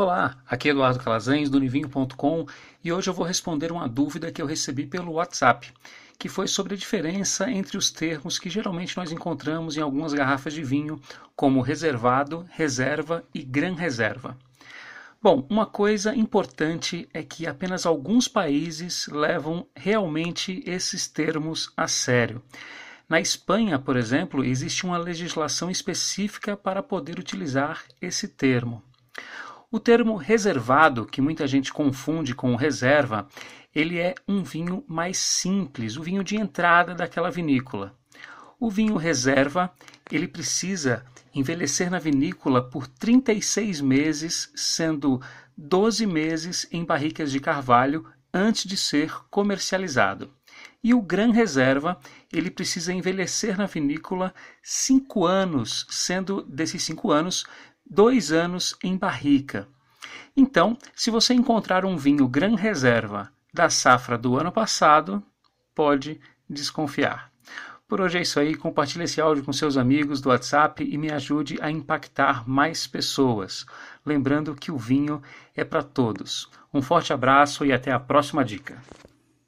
Olá, aqui é Eduardo Calazans do Nivinho.com e hoje eu vou responder uma dúvida que eu recebi pelo WhatsApp, que foi sobre a diferença entre os termos que geralmente nós encontramos em algumas garrafas de vinho, como reservado, reserva e gran reserva. Bom, uma coisa importante é que apenas alguns países levam realmente esses termos a sério. Na Espanha, por exemplo, existe uma legislação específica para poder utilizar esse termo. O termo reservado, que muita gente confunde com reserva, ele é um vinho mais simples, o vinho de entrada daquela vinícola. O vinho reserva, ele precisa envelhecer na vinícola por 36 meses, sendo 12 meses em barricas de carvalho antes de ser comercializado. E o Gran Reserva, ele precisa envelhecer na vinícola 5 anos, sendo desses 5 anos, dois anos em barrica. Então, se você encontrar um vinho Gran Reserva da safra do ano passado, pode desconfiar. Por hoje é isso aí. Compartilhe esse áudio com seus amigos do WhatsApp e me ajude a impactar mais pessoas. Lembrando que o vinho é para todos. Um forte abraço e até a próxima dica.